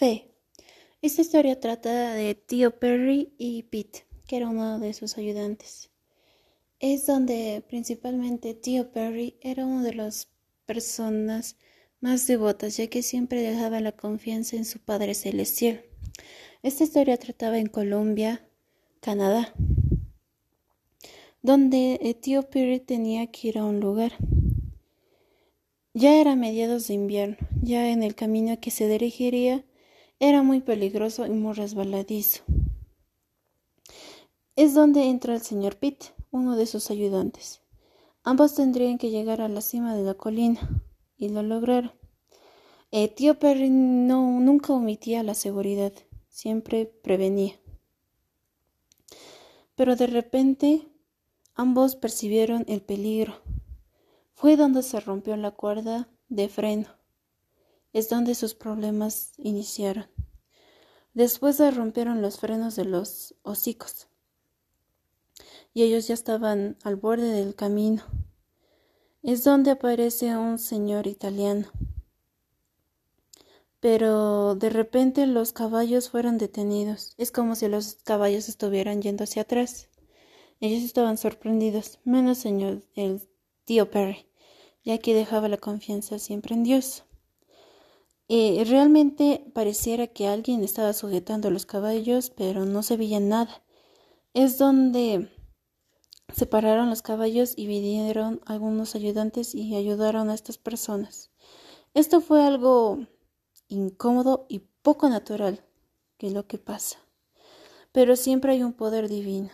Fe. Esta historia trata de Tío Perry y Pete, que era uno de sus ayudantes. Es donde principalmente Tío Perry era una de las personas más devotas, ya que siempre dejaba la confianza en su Padre Celestial. Esta historia trataba en Colombia, Canadá, donde el tío Perry tenía que ir a un lugar. Ya era mediados de invierno, ya en el camino que se dirigiría era muy peligroso y muy resbaladizo. Es donde entra el señor Pitt, uno de sus ayudantes. Ambos tendrían que llegar a la cima de la colina, y lo lograron. El tío Perry no, nunca omitía la seguridad, siempre prevenía. Pero de repente ambos percibieron el peligro. Fue donde se rompió la cuerda de freno es donde sus problemas iniciaron. Después se rompieron los frenos de los hocicos y ellos ya estaban al borde del camino. Es donde aparece un señor italiano. Pero de repente los caballos fueron detenidos. Es como si los caballos estuvieran yendo hacia atrás. Ellos estaban sorprendidos, menos señor el tío Perry, ya que dejaba la confianza siempre en Dios. Eh, realmente pareciera que alguien estaba sujetando los caballos, pero no se veía nada. Es donde separaron los caballos y vinieron algunos ayudantes y ayudaron a estas personas. Esto fue algo incómodo y poco natural que lo que pasa. Pero siempre hay un poder divino.